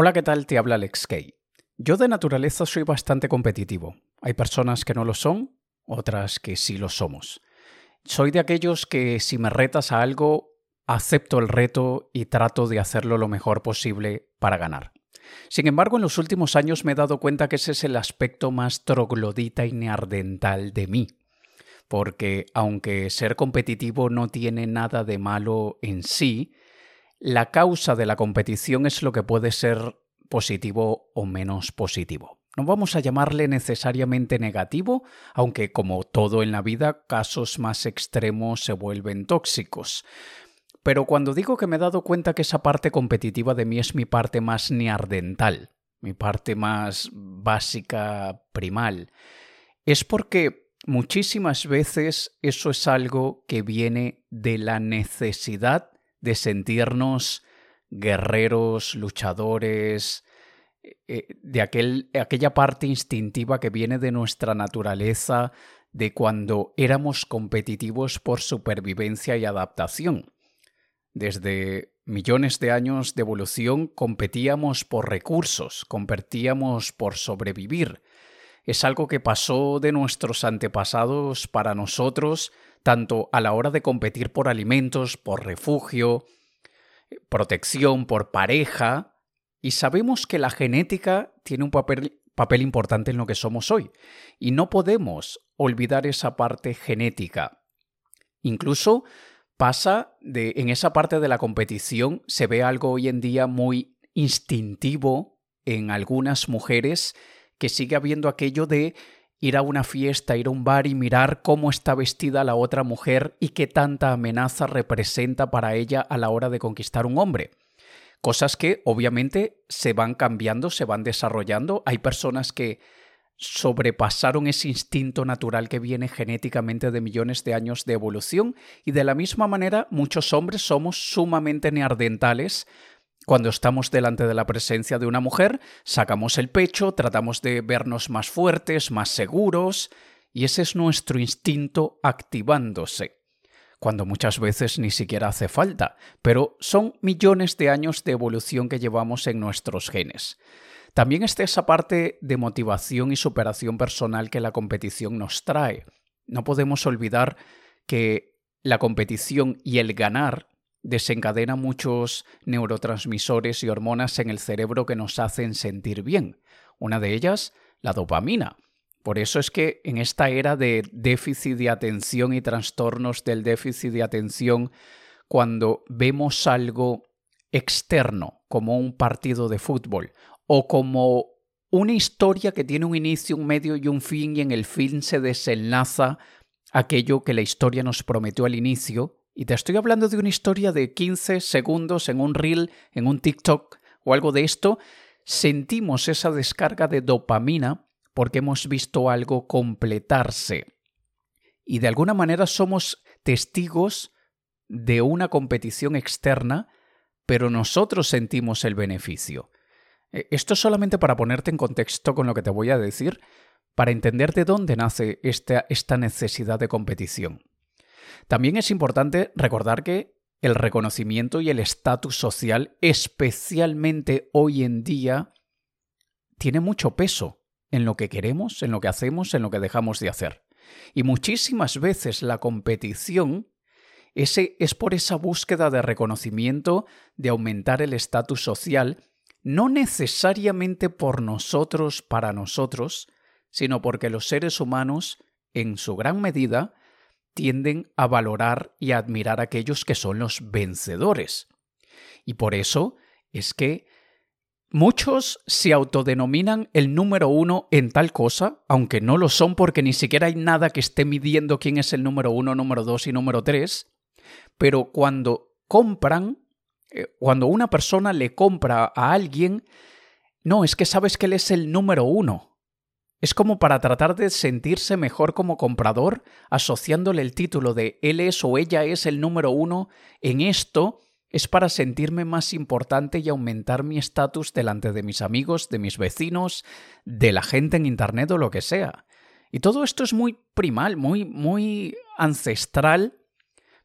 Hola, ¿qué tal? Te habla Alex Kay. Yo de naturaleza soy bastante competitivo. Hay personas que no lo son, otras que sí lo somos. Soy de aquellos que si me retas a algo, acepto el reto y trato de hacerlo lo mejor posible para ganar. Sin embargo, en los últimos años me he dado cuenta que ese es el aspecto más troglodita y neardental de mí. Porque aunque ser competitivo no tiene nada de malo en sí, la causa de la competición es lo que puede ser positivo o menos positivo. No vamos a llamarle necesariamente negativo, aunque como todo en la vida, casos más extremos se vuelven tóxicos. Pero cuando digo que me he dado cuenta que esa parte competitiva de mí es mi parte más neardental, mi parte más básica, primal, es porque muchísimas veces eso es algo que viene de la necesidad de sentirnos guerreros, luchadores, eh, de aquel, aquella parte instintiva que viene de nuestra naturaleza, de cuando éramos competitivos por supervivencia y adaptación. Desde millones de años de evolución competíamos por recursos, competíamos por sobrevivir. Es algo que pasó de nuestros antepasados para nosotros, tanto a la hora de competir por alimentos, por refugio, protección, por pareja, y sabemos que la genética tiene un papel, papel importante en lo que somos hoy, y no podemos olvidar esa parte genética. Incluso pasa de en esa parte de la competición se ve algo hoy en día muy instintivo en algunas mujeres que sigue habiendo aquello de ir a una fiesta, ir a un bar y mirar cómo está vestida la otra mujer y qué tanta amenaza representa para ella a la hora de conquistar un hombre. Cosas que obviamente se van cambiando, se van desarrollando. Hay personas que sobrepasaron ese instinto natural que viene genéticamente de millones de años de evolución y de la misma manera muchos hombres somos sumamente neardentales cuando estamos delante de la presencia de una mujer, sacamos el pecho, tratamos de vernos más fuertes, más seguros, y ese es nuestro instinto activándose, cuando muchas veces ni siquiera hace falta, pero son millones de años de evolución que llevamos en nuestros genes. También está esa parte de motivación y superación personal que la competición nos trae. No podemos olvidar que la competición y el ganar desencadena muchos neurotransmisores y hormonas en el cerebro que nos hacen sentir bien. Una de ellas, la dopamina. Por eso es que en esta era de déficit de atención y trastornos del déficit de atención, cuando vemos algo externo, como un partido de fútbol, o como una historia que tiene un inicio, un medio y un fin y en el fin se desenlaza aquello que la historia nos prometió al inicio. Y te estoy hablando de una historia de 15 segundos en un reel, en un TikTok o algo de esto. Sentimos esa descarga de dopamina porque hemos visto algo completarse. Y de alguna manera somos testigos de una competición externa, pero nosotros sentimos el beneficio. Eh, esto es solamente para ponerte en contexto con lo que te voy a decir, para entender de dónde nace esta, esta necesidad de competición. También es importante recordar que el reconocimiento y el estatus social, especialmente hoy en día, tiene mucho peso en lo que queremos, en lo que hacemos, en lo que dejamos de hacer. Y muchísimas veces la competición ese, es por esa búsqueda de reconocimiento, de aumentar el estatus social no necesariamente por nosotros, para nosotros, sino porque los seres humanos, en su gran medida, tienden a valorar y a admirar a aquellos que son los vencedores. Y por eso es que muchos se autodenominan el número uno en tal cosa, aunque no lo son porque ni siquiera hay nada que esté midiendo quién es el número uno, número dos y número tres, pero cuando compran eh, cuando una persona le compra a alguien, no, es que sabes que él es el número uno. Es como para tratar de sentirse mejor como comprador, asociándole el título de él es o ella es el número uno en esto, es para sentirme más importante y aumentar mi estatus delante de mis amigos, de mis vecinos, de la gente en Internet o lo que sea. Y todo esto es muy primal, muy, muy ancestral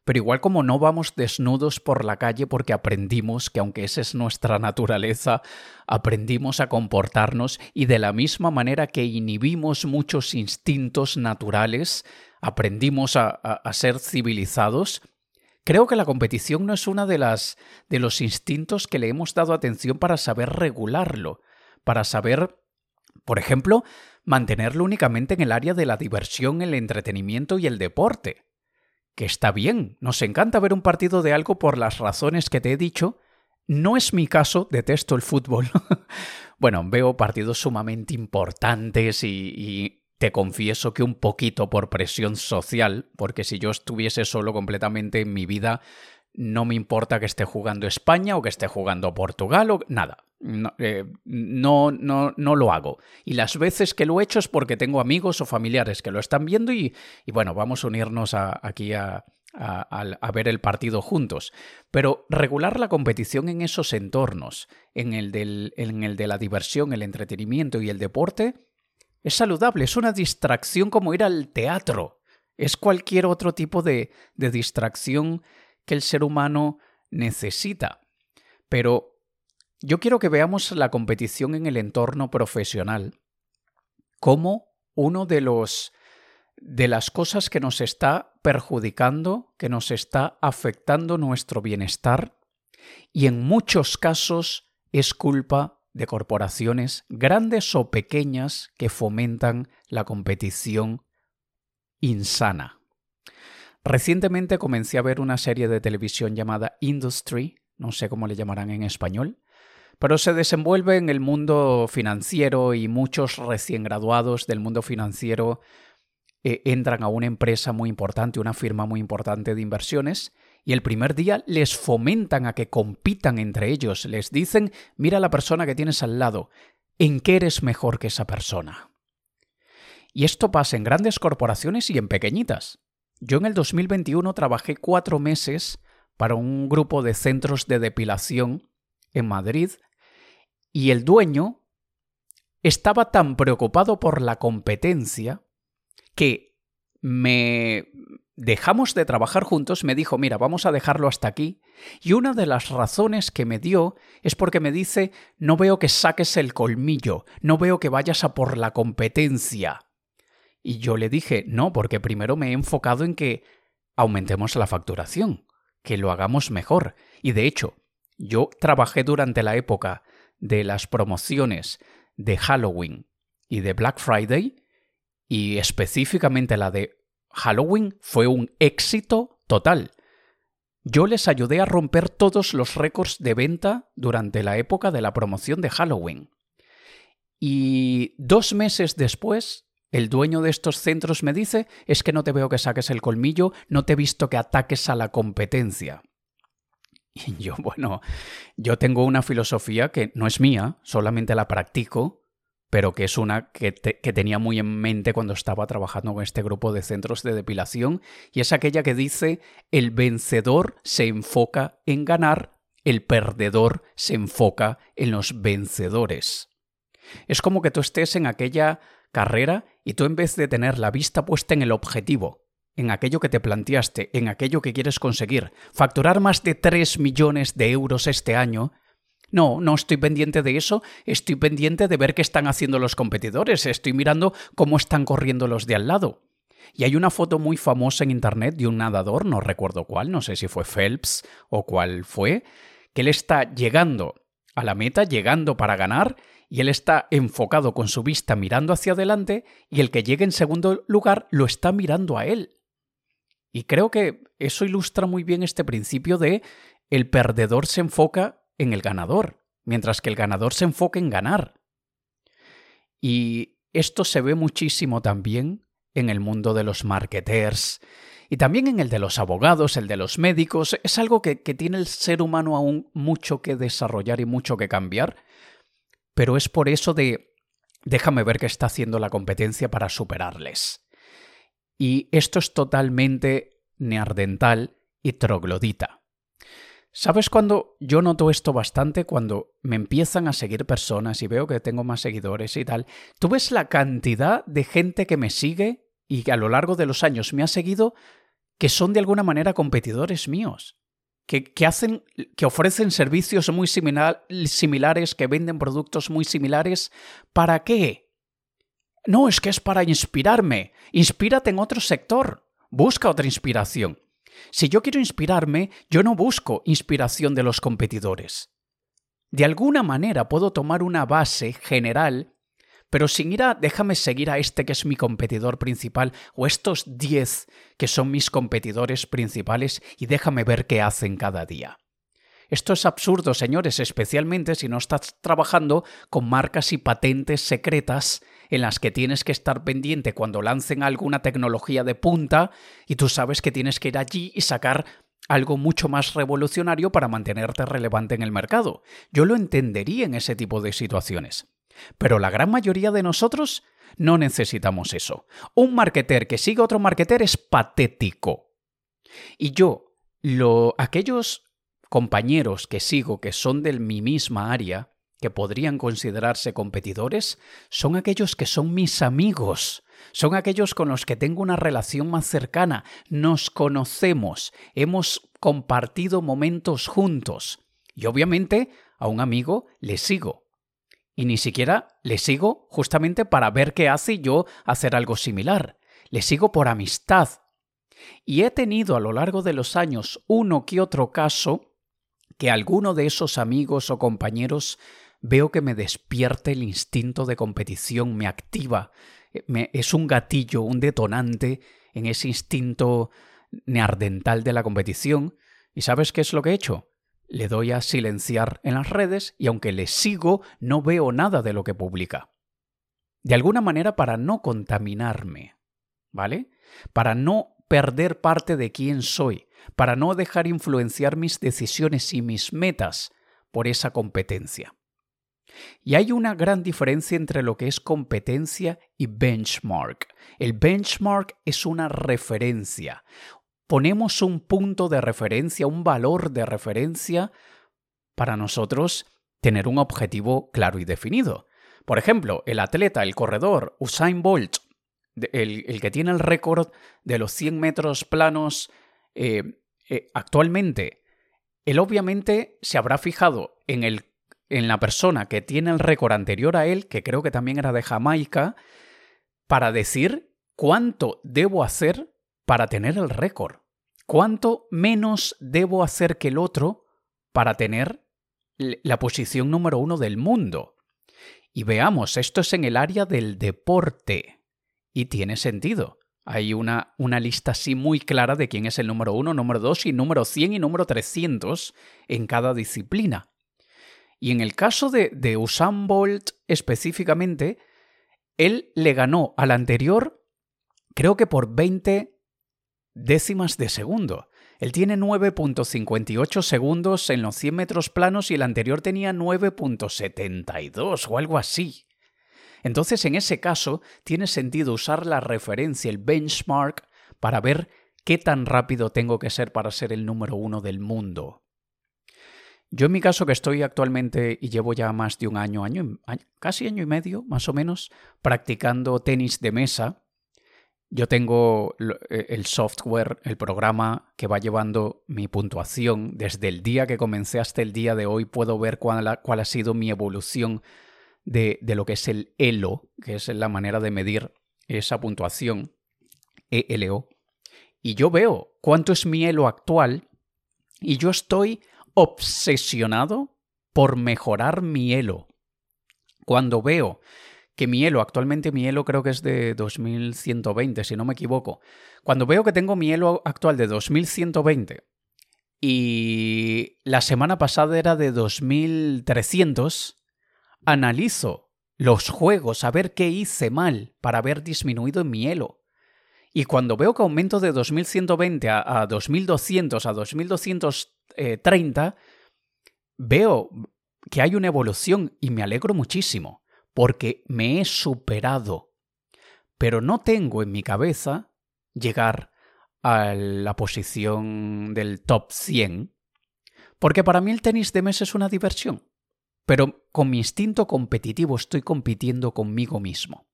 Pero igual como no vamos desnudos por la calle porque aprendimos que aunque esa es nuestra naturaleza, aprendimos a comportarnos y de la misma manera que inhibimos muchos instintos naturales, aprendimos a, a ser civilizados, Creo que la competición no es una de las de los instintos que le hemos dado atención para saber regularlo, para saber, por ejemplo, mantenerlo únicamente en el área de la diversión, el entretenimiento y el deporte. Que está bien, nos encanta ver un partido de algo por las razones que te he dicho. No es mi caso, detesto el fútbol. bueno, veo partidos sumamente importantes y, y te confieso que un poquito por presión social, porque si yo estuviese solo completamente en mi vida, no me importa que esté jugando España o que esté jugando Portugal o nada. Eh, no, no, no, lo hago. Y las veces que lo he hecho es porque tengo amigos o familiares que lo están viendo y, y bueno, vamos a unirnos aquí a, a, ver el partido juntos. Pero regular la competición en esos entornos, en el, del, en el de la diversión, el entretenimiento y el deporte, es saludable, es una distracción como ir al teatro. Es cualquier otro tipo de, de distracción que el ser humano necesita. Pero yo quiero que veamos la competición en el entorno profesional como uno de los de las cosas que nos está perjudicando, que nos está afectando nuestro bienestar y en muchos casos es culpa de corporaciones grandes o pequeñas que fomentan la competición insana. Recientemente comencé a ver una serie de televisión llamada Industry, no sé cómo le llamarán en español, pero se desenvuelve en el mundo financiero y muchos recién graduados del mundo financiero eh, entran a una empresa muy importante, una firma muy importante de inversiones, y el primer día les fomentan a que compitan entre ellos, les dicen, mira la persona que tienes al lado, ¿en qué eres mejor que esa persona? Y esto pasa en grandes corporaciones y en pequeñitas. Yo en el 2021 trabajé cuatro meses para un grupo de centros de depilación en Madrid y el dueño estaba tan preocupado por la competencia que me dejamos de trabajar juntos, me dijo, mira, vamos a dejarlo hasta aquí. Y una de las razones que me dio es porque me dice, no veo que saques el colmillo, no veo que vayas a por la competencia. Y yo le dije, no, porque primero me he enfocado en que aumentemos la facturación, que lo hagamos mejor. Y de hecho, yo trabajé durante la época de las promociones de Halloween y de Black Friday, y específicamente la de Halloween fue un éxito total. Yo les ayudé a romper todos los récords de venta durante la época de la promoción de Halloween. Y dos meses después, el dueño de estos centros me dice, es que no te veo que saques el colmillo, no te he visto que ataques a la competencia. Y yo, bueno, yo tengo una filosofía que no es mía, solamente la practico, pero que es una que, tenía muy en mente cuando estaba trabajando con este grupo de centros de depilación, y es aquella que dice, el vencedor se enfoca en ganar, el perdedor se enfoca en los vencedores. Es como que tú estés en aquella carrera y tú en vez de tener la vista puesta en el objetivo, en aquello que te planteaste, en aquello que quieres conseguir, facturar más de 3 millones de euros este año, no, no estoy pendiente de eso, estoy pendiente de ver qué están haciendo los competidores, estoy mirando cómo están corriendo los de al lado. Y hay una foto muy famosa en Internet de un nadador, no recuerdo cuál, no sé si fue Phelps o cuál fue, que él está llegando a la meta, llegando para ganar, y él está enfocado con su vista mirando hacia adelante, y el que llegue en segundo lugar lo está mirando a él. Y creo que eso ilustra muy bien este principio de el perdedor se enfoca en el ganador, mientras que el ganador se enfoque en ganar. Y esto se ve muchísimo también en el mundo de los marketers y también en el de los abogados, el de los médicos. Es algo que, que tiene el ser humano aún mucho que desarrollar y mucho que cambiar, pero es por eso de déjame ver qué está haciendo la competencia para superarles. Y esto es totalmente neardental y troglodita. ¿Sabes cuando yo noto esto bastante? Cuando me empiezan a seguir personas y veo que tengo más seguidores y tal. Tú ves la cantidad de gente que me sigue y a lo largo de los años me ha seguido que son de alguna manera competidores míos, que, hacen, que ofrecen servicios muy similares, que venden productos muy similares. ¿Para qué? No, es que es para inspirarme. Inspírate en otro sector. Busca otra inspiración. Si yo quiero inspirarme, yo no busco inspiración de los competidores. De alguna manera puedo tomar una base general pero sin ir a déjame seguir a este que es mi competidor principal o estos 10 que son mis competidores principales y déjame ver qué hacen cada día. Esto es absurdo, señores, especialmente si no estás trabajando con marcas y patentes secretas en las que tienes que estar pendiente cuando lancen alguna tecnología de punta y tú sabes que tienes que ir allí y sacar algo mucho más revolucionario para mantenerte relevante en el mercado. Yo lo entendería en ese tipo de situaciones. Pero la gran mayoría de nosotros no necesitamos eso. Un marketer que sigue a otro marketer es patético. Y yo, lo, aquellos compañeros que sigo que son de mi misma área, que podrían considerarse competidores, son aquellos que son mis amigos, son aquellos con los que tengo una relación más cercana, nos conocemos, hemos compartido momentos juntos. Y obviamente a un amigo le sigo, y ni siquiera le sigo justamente para ver qué hace yo hacer algo similar. Le sigo por amistad. Y he tenido a lo largo de los años uno que otro caso que alguno de esos amigos o compañeros veo que me despierta el instinto de competición, me activa, me, es un gatillo, un detonante en ese instinto neardental de la competición. ¿Y sabes qué es lo que he hecho? Le doy a silenciar en las redes y aunque le sigo, no veo nada de lo que publica. De alguna manera para no contaminarme, ¿vale? Para no perder parte de quién soy, para no dejar influenciar mis decisiones y mis metas por esa competencia. Y hay una gran diferencia entre lo que es competencia y benchmark. El benchmark es una referencia, ponemos un punto de referencia, un valor de referencia para nosotros tener un objetivo claro y definido. Por ejemplo, el atleta, el corredor, Usain Bolt, el, que tiene el récord de los 100 metros planos eh, eh, actualmente, él obviamente se habrá fijado en, el, en la persona que tiene el récord anterior a él, que creo que también era de Jamaica, para decir cuánto debo hacer para tener el récord? ¿Cuánto menos debo hacer que el otro para tener la posición número uno del mundo? Y veamos, esto es en el área del deporte. Y tiene sentido. Hay una, una, lista así muy clara de quién es el número uno, número dos y número 100 y número 300 en cada disciplina. Y en el caso de, de Usain Bolt específicamente, él le ganó al anterior, creo que por 20 décimas de segundo. Él tiene 9.58 segundos en los 100 metros planos y el anterior tenía 9.72 o algo así. Entonces, en ese caso, tiene sentido usar la referencia, el benchmark, para ver qué tan rápido tengo que ser para ser el número uno del mundo. Yo en mi caso que estoy actualmente y llevo ya más de un año, año, casi año y medio más o menos, practicando tenis de mesa, yo tengo eh, el software, el programa que va llevando mi puntuación. Desde el día que comencé hasta el día de hoy puedo ver cuál ha, sido mi evolución de, de, lo que es el ELO, que es la manera de medir esa puntuación, ELO. Y yo veo cuánto es mi ELO actual y yo estoy obsesionado por mejorar mi ELO. Cuando veo que mi Elo, actualmente mi Elo creo que es de 2120, si no me equivoco. Cuando veo que tengo mi Elo actual de 2120 y la semana pasada era de 2300, analizo los juegos a ver qué hice mal para haber disminuido en mi Elo. Y cuando veo que aumento de 2120 a, a 2200 a 2230, veo que hay una evolución y me alegro muchísimo porque me he superado, pero no tengo en mi cabeza llegar a la posición del top 100, porque para mí el tenis de mesa es una diversión, pero con mi instinto competitivo estoy compitiendo conmigo mismo.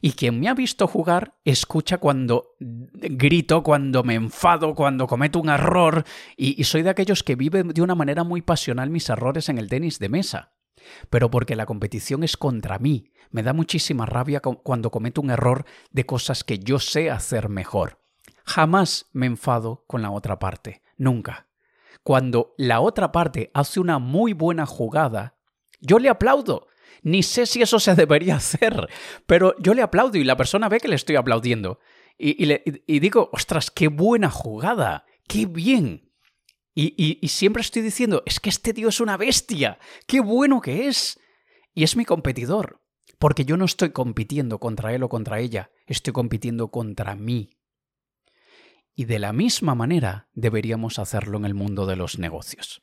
Y quien me ha visto jugar escucha cuando grito, cuando me enfado, cuando cometo un error, y, soy de aquellos que viven de una manera muy pasional mis errores en el tenis de mesa. Pero porque la competición es contra mí. Me da muchísima rabia cuando cometo un error de cosas que yo sé hacer mejor. Jamás me enfado con la otra parte. Nunca. Cuando la otra parte hace una muy buena jugada, yo le aplaudo ni sé si eso se debería hacer, pero yo le aplaudo y la persona ve que le estoy aplaudiendo. Y, digo, ostras, qué buena jugada, qué bien. Y, siempre estoy diciendo, es que este tío es una bestia, qué bueno que es. Y es mi competidor, porque yo no estoy compitiendo contra él o contra ella, estoy compitiendo contra mí. Y de la misma manera deberíamos hacerlo en el mundo de los negocios.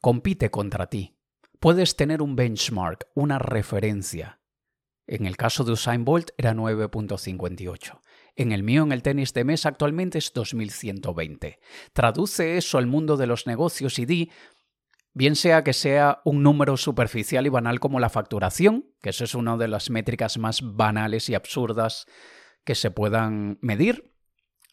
Compite contra ti, puedes tener un benchmark, una referencia. En el caso de Usain Bolt era 9.58. En el mío, en el tenis de mesa, actualmente es 2120. Traduce eso al mundo de los negocios y di, bien sea que sea un número superficial y banal como la facturación, que eso es una de las métricas más banales y absurdas que se puedan medir.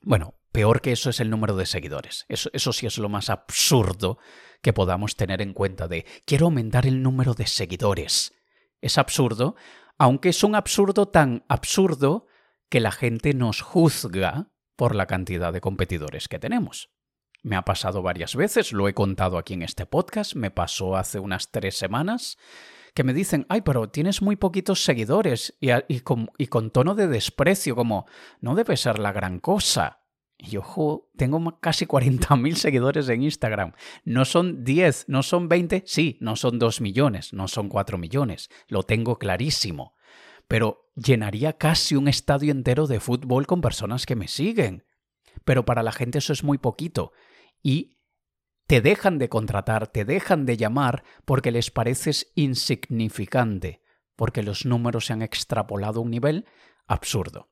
Bueno, peor que eso es el número de seguidores. Eso, eso sí es lo más absurdo que podamos tener en cuenta de quiero aumentar el número de seguidores. Es absurdo, aunque es un absurdo tan absurdo que la gente nos juzga por la cantidad de competidores que tenemos. Me ha pasado varias veces, lo he contado aquí en este podcast, me pasó hace unas tres semanas, que me dicen, ay, pero tienes muy poquitos seguidores y, con, con tono de desprecio, como, no debe ser la gran cosa. Y ojo, tengo casi 40.000 seguidores en Instagram. No son 10, no son 20, sí, no son 2 millones, no son 4 millones, lo tengo clarísimo. Pero llenaría casi un estadio entero de fútbol con personas que me siguen. Pero para la gente eso es muy poquito. Y te dejan de contratar, te dejan de llamar porque les pareces insignificante, porque los números se han extrapolado a un nivel absurdo.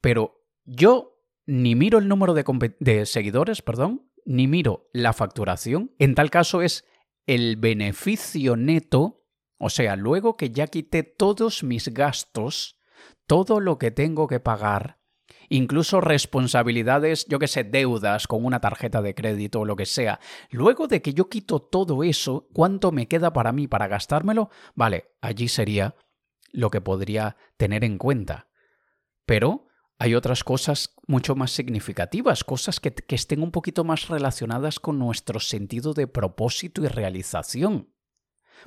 Pero yo ni miro el número de, seguidores, perdón, ni miro la facturación. En tal caso es el beneficio neto, o sea, luego que ya quité todos mis gastos, todo lo que tengo que pagar, incluso responsabilidades, yo que sé, deudas con una tarjeta de crédito o lo que sea. Luego de que yo quito todo eso, ¿cuánto me queda para mí para gastármelo? Vale, allí sería lo que podría tener en cuenta. Pero hay otras cosas mucho más significativas, cosas que, estén un poquito más relacionadas con nuestro sentido de propósito y realización.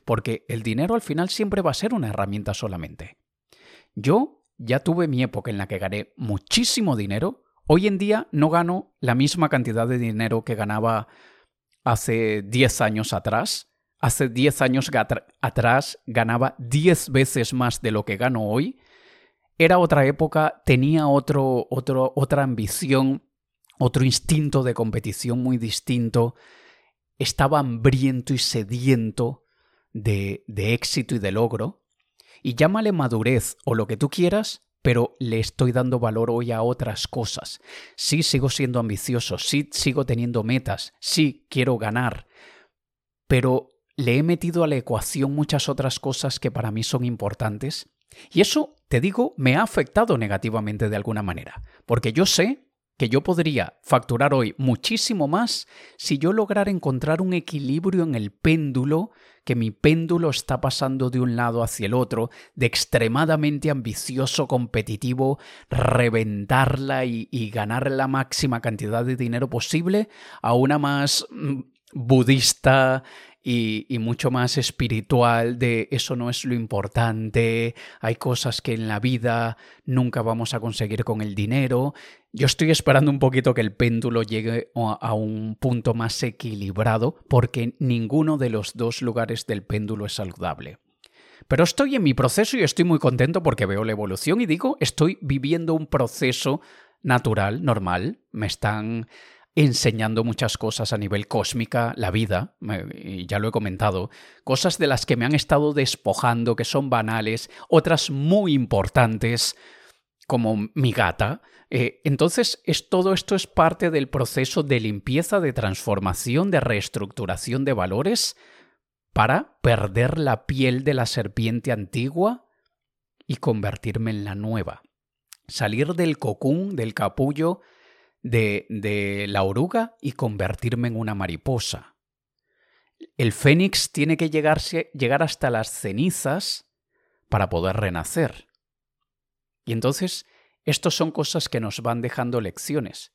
Porque el dinero al final siempre va a ser una herramienta solamente. Yo ya tuve mi época en la que gané muchísimo dinero. Hoy en día no gano la misma cantidad de dinero que ganaba hace 10 años atrás. Hace 10 años atrás ganaba 10 veces más de lo que gano hoy era otra época, tenía otro, otro, otra ambición, otro instinto de competición muy distinto, estaba hambriento y sediento de, de éxito y de logro, y llámale madurez o lo que tú quieras, pero le estoy dando valor hoy a otras cosas. Sí sigo siendo ambicioso, sí sigo teniendo metas, sí quiero ganar, pero le he metido a la ecuación muchas otras cosas que para mí son importantes y eso, te digo, me ha afectado negativamente de alguna manera, porque yo sé que yo podría facturar hoy muchísimo más si yo lograra encontrar un equilibrio en el péndulo, que mi péndulo está pasando de un lado hacia el otro, de extremadamente ambicioso, competitivo, reventarla y, ganar la máxima cantidad de dinero posible, a una más mm, budista, y, mucho más espiritual de eso no es lo importante, hay cosas que en la vida nunca vamos a conseguir con el dinero. Yo estoy esperando un poquito que el péndulo llegue a un punto más equilibrado porque ninguno de los dos lugares del péndulo es saludable. Pero estoy en mi proceso y estoy muy contento porque veo la evolución y digo, estoy viviendo un proceso natural, normal. Me están enseñando muchas cosas a nivel cósmica, la vida, ya lo he comentado, cosas de las que me han estado despojando, que son banales, otras muy importantes, como mi gata. Eh, entonces, es, todo esto es parte del proceso de limpieza, de transformación, de reestructuración de valores para perder la piel de la serpiente antigua y convertirme en la nueva. Salir del cocún, del capullo, de, la oruga y convertirme en una mariposa. El fénix tiene que llegarse, llegar hasta las cenizas para poder renacer. Y entonces, estos son cosas que nos van dejando lecciones.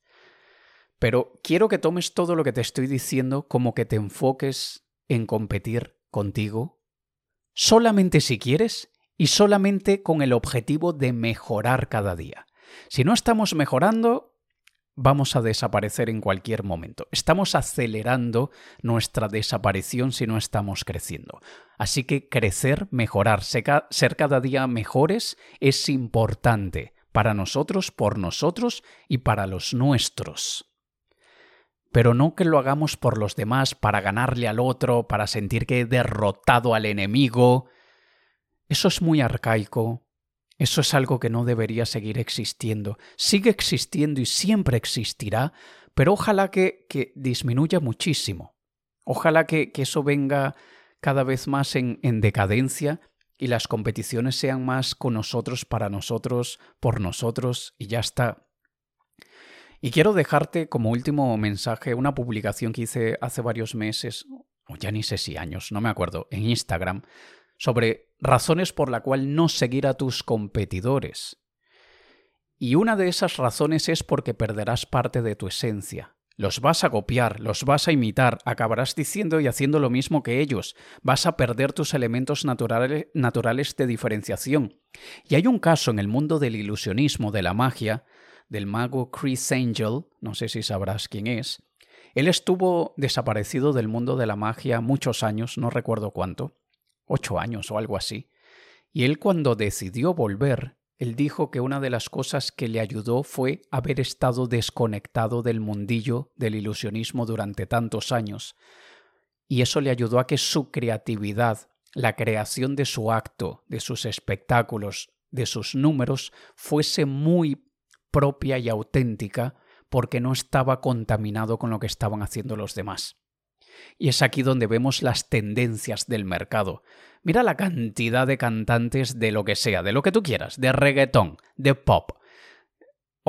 Pero quiero que tomes todo lo que te estoy diciendo como que te enfoques en competir contigo, solamente si quieres y solamente con el objetivo de mejorar cada día. Si no estamos mejorando, vamos a desaparecer en cualquier momento. Estamos acelerando nuestra desaparición si no estamos creciendo. Así que crecer, mejorar, ser cada día mejores es importante para nosotros, por nosotros y para los nuestros. Pero no que lo hagamos por los demás, para ganarle al otro, para sentir que he derrotado al enemigo. Eso es muy arcaico, eso es algo que no debería seguir existiendo. Sigue existiendo y siempre existirá, pero ojalá que, que disminuya muchísimo. Ojalá que, que, eso venga cada vez más en, en decadencia y las competiciones sean más con nosotros, para nosotros, por nosotros y ya está. Y quiero dejarte como último mensaje una publicación que hice hace varios meses, o ya ni sé si años, no me acuerdo, en Instagram, sobre razones por la cual no seguir a tus competidores. Y una de esas razones es porque perderás parte de tu esencia. Los vas a copiar, los vas a imitar, acabarás diciendo y haciendo lo mismo que ellos, vas a perder tus elementos naturales, naturales de diferenciación. Y hay un caso en el mundo del ilusionismo, de la magia, del mago Chris Angel, no sé si sabrás quién es. Él estuvo desaparecido del mundo de la magia muchos años, no recuerdo cuánto, ocho años o algo así. Y él cuando decidió volver, él dijo que una de las cosas que le ayudó fue haber estado desconectado del mundillo del ilusionismo durante tantos años. Y eso le ayudó a que su creatividad, la creación de su acto, de sus espectáculos, de sus números, fuese muy propia y auténtica porque no estaba contaminado con lo que estaban haciendo los demás. Y es aquí donde vemos las tendencias del mercado. Mira la cantidad de cantantes de lo que sea, de lo que tú quieras, de reggaetón, de pop.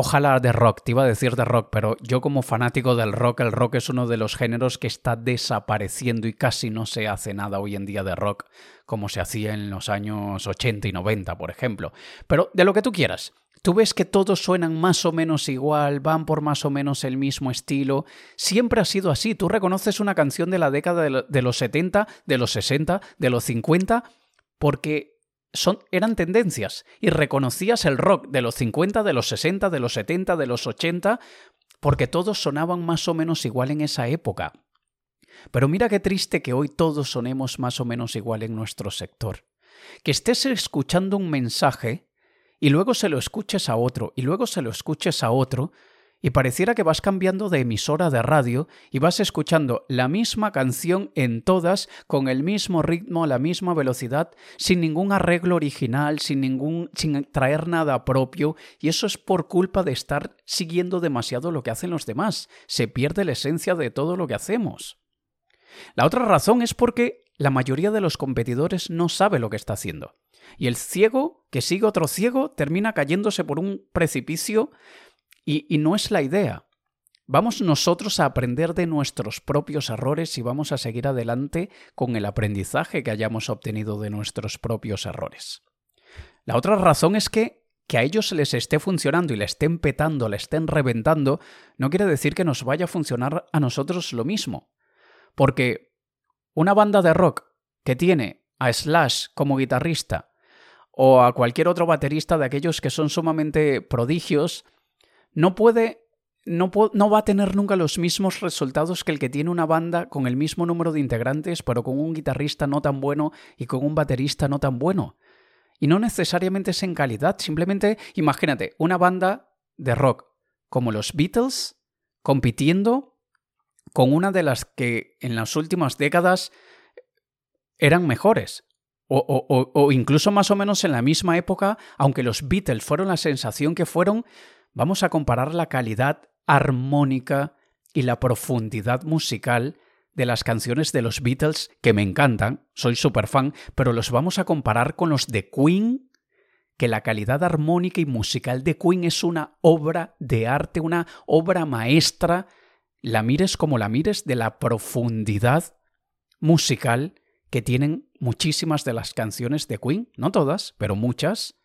Ojalá de rock, te iba a decir de rock, pero yo como fanático del rock, el rock es uno de los géneros que está desapareciendo y casi no se hace nada hoy en día de rock como se hacía en los años 80 y 90, por ejemplo. Pero de lo que tú quieras, Tú ves que todos suenan más o menos igual, van por más o menos el mismo estilo. Siempre ha sido así. Tú reconoces una canción de la década de los 70, de los 60, de los 50, porque eran tendencias. Y reconocías el rock de los 50, de los 60, de los 70, de los 80, porque todos sonaban más o menos igual en esa época. Pero mira qué triste que hoy todos sonemos más o menos igual en nuestro sector. Que estés escuchando un mensaje y luego se lo escuches a otro, y luego se lo escuches a otro, y pareciera que vas cambiando de emisora de radio y vas escuchando la misma canción en todas, con el mismo ritmo, la misma velocidad, sin ningún arreglo original, sin ningún sin traer nada propio, y eso es por culpa de estar siguiendo demasiado lo que hacen los demás. Se pierde la esencia de todo lo que hacemos. La otra razón es porque la mayoría de los competidores no sabe lo que está haciendo. Y el ciego que sigue otro ciego termina cayéndose por un precipicio y, no es la idea. Vamos nosotros a aprender de nuestros propios errores y vamos a seguir adelante con el aprendizaje que hayamos obtenido de nuestros propios errores. La otra razón es que que a ellos les esté funcionando y le estén petando, le estén reventando, no quiere decir que nos vaya a funcionar a nosotros lo mismo. Porque una banda de rock que tiene a Slash como guitarrista o a cualquier otro baterista de aquellos que son sumamente prodigios, no puede no, no, va a tener nunca los mismos resultados que el que tiene una banda con el mismo número de integrantes, pero con un guitarrista no tan bueno y con un baterista no tan bueno. Y no necesariamente es en calidad, simplemente imagínate una banda de rock como los Beatles compitiendo con una de las que en las últimas décadas eran mejores. O, incluso más o menos en la misma época, aunque los Beatles fueron la sensación que fueron, vamos a comparar la calidad armónica y la profundidad musical de las canciones de los Beatles, que me encantan, soy súper fan, pero los vamos a comparar con los de Queen, que la calidad armónica y musical de Queen es una obra de arte, una obra maestra, la mires como la mires, de la profundidad musical que tienen muchísimas de las canciones de Queen, no todas, pero muchas,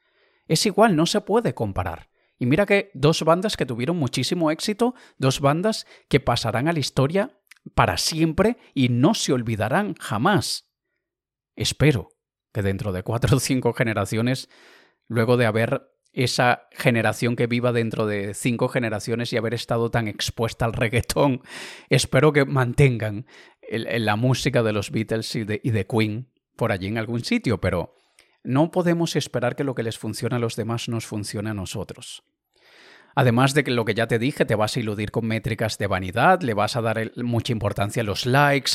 es igual, no se puede comparar. Y mira que dos bandas que tuvieron muchísimo éxito, dos bandas que pasarán a la historia para siempre y no se olvidarán jamás. Espero que dentro de cuatro o cinco generaciones, luego de haber esa generación que viva dentro de cinco generaciones y haber estado tan expuesta al reggaetón, espero que mantengan la música de los Beatles y de, y de Queen por allí en algún sitio, pero no podemos esperar que lo que les funcione a los demás nos funcione a nosotros. Además de que lo que ya te dije, te vas a iludir con métricas de vanidad, le vas a dar mucha importancia a los likes,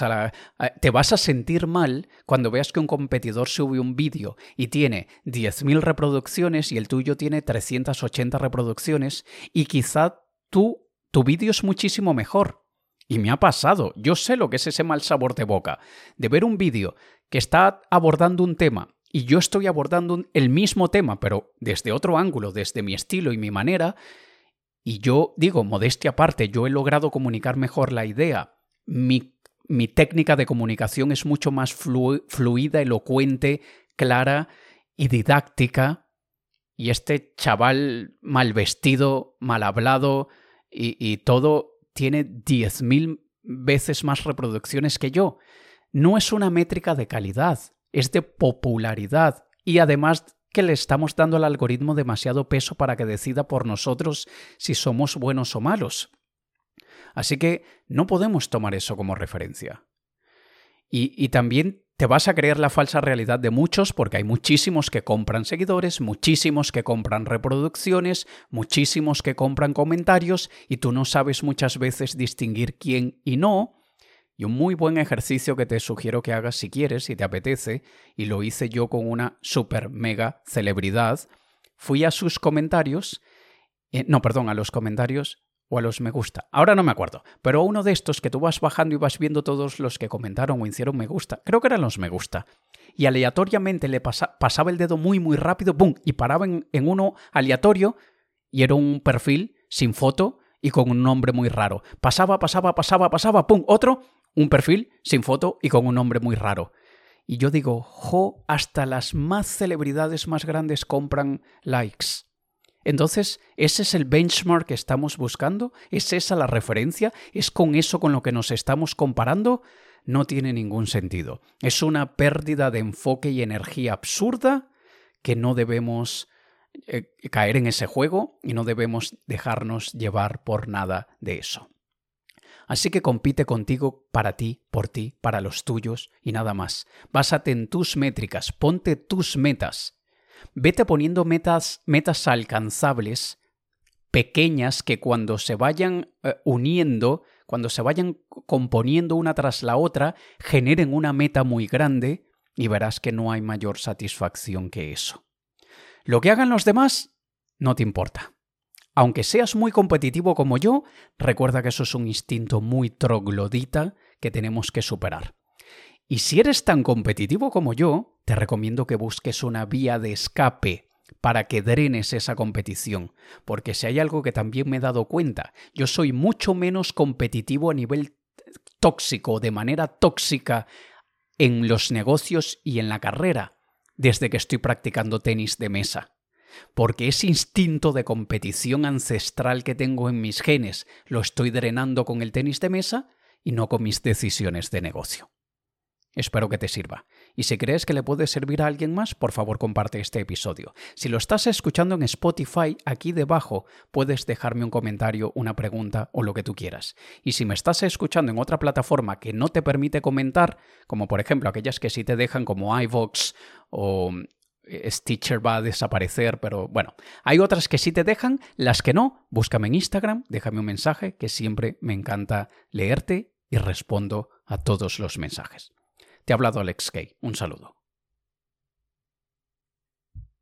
te vas a sentir mal cuando veas que un competidor sube un vídeo y tiene 10.000 reproducciones y el tuyo tiene 380 reproducciones y quizá tú, tu vídeo es muchísimo mejor. Y me ha pasado, yo sé lo que es ese mal sabor de boca, de ver un vídeo que está abordando un tema y yo estoy abordando el mismo tema, pero desde otro ángulo, desde mi estilo y mi manera, y yo digo, modestia aparte, yo he logrado comunicar mejor la idea. Mi, técnica de comunicación es mucho más fluida, elocuente, clara y didáctica. Y este chaval mal vestido, mal hablado y, y todo tiene 10.000 veces más reproducciones que yo. No es una métrica de calidad, es de popularidad. Y además que le estamos dando al algoritmo demasiado peso para que decida por nosotros si somos buenos o malos. Así que no podemos tomar eso como referencia. Y, también te vas a creer la falsa realidad de muchos porque hay muchísimos que compran seguidores, muchísimos que compran reproducciones, muchísimos que compran comentarios y tú no sabes muchas veces distinguir quién y no, y un muy buen ejercicio que te sugiero que hagas si quieres, si te apetece, y lo hice yo con una super mega celebridad, fui a sus comentarios, eh, no, perdón, a los comentarios o a los me gusta. Ahora no me acuerdo, pero uno de estos que tú vas bajando y vas viendo todos los que comentaron o hicieron me gusta, creo que eran los me gusta, y aleatoriamente le pasaba el dedo muy muy rápido, ¡pum! y paraba en, en uno aleatorio y era un perfil sin foto y con un nombre muy raro. Pasaba, pasaba, pasaba, pasaba, ¡pum! Otro un perfil sin foto y con un nombre muy raro. Y yo digo, jo, hasta las más celebridades más grandes compran likes. Entonces, ¿ese es el benchmark que estamos buscando? ¿Es esa la referencia? ¿Es con eso con lo que nos estamos comparando? No tiene ningún sentido. Es una pérdida de enfoque y energía absurda que no debemos eh, caer en ese juego y no debemos dejarnos llevar por nada de eso. Así que compite contigo para ti, por ti, para los tuyos y nada más. Básate en tus métricas, ponte tus metas. Vete poniendo metas, metas alcanzables, pequeñas, que cuando se vayan eh, uniendo, cuando se vayan componiendo una tras la otra, generen una meta muy grande y verás que no hay mayor satisfacción que eso. Lo que hagan los demás no te importa. Aunque seas muy competitivo como yo, recuerda que eso es un instinto muy troglodita que tenemos que superar. Y si eres tan competitivo como yo, te recomiendo que busques una vía de escape para que drenes esa competición, porque si hay algo que también me he dado cuenta, yo soy mucho menos competitivo a nivel tóxico, de manera tóxica, en los negocios y en la carrera, desde que estoy practicando tenis de mesa porque ese instinto de competición ancestral que tengo en mis genes lo estoy drenando con el tenis de mesa y no con mis decisiones de negocio. Espero que te sirva. Y si crees que le puede servir a alguien más, por favor comparte este episodio. Si lo estás escuchando en Spotify, aquí debajo puedes dejarme un comentario, una pregunta o lo que tú quieras. Y si me estás escuchando en otra plataforma que no te permite comentar, como por ejemplo aquellas que sí te dejan como iVox o Stitcher va a desaparecer, pero bueno, hay otras que sí te dejan, las que no, búscame en Instagram, déjame un mensaje, que siempre me encanta leerte y respondo a todos los mensajes. Te ha hablado Alex Kay, un saludo.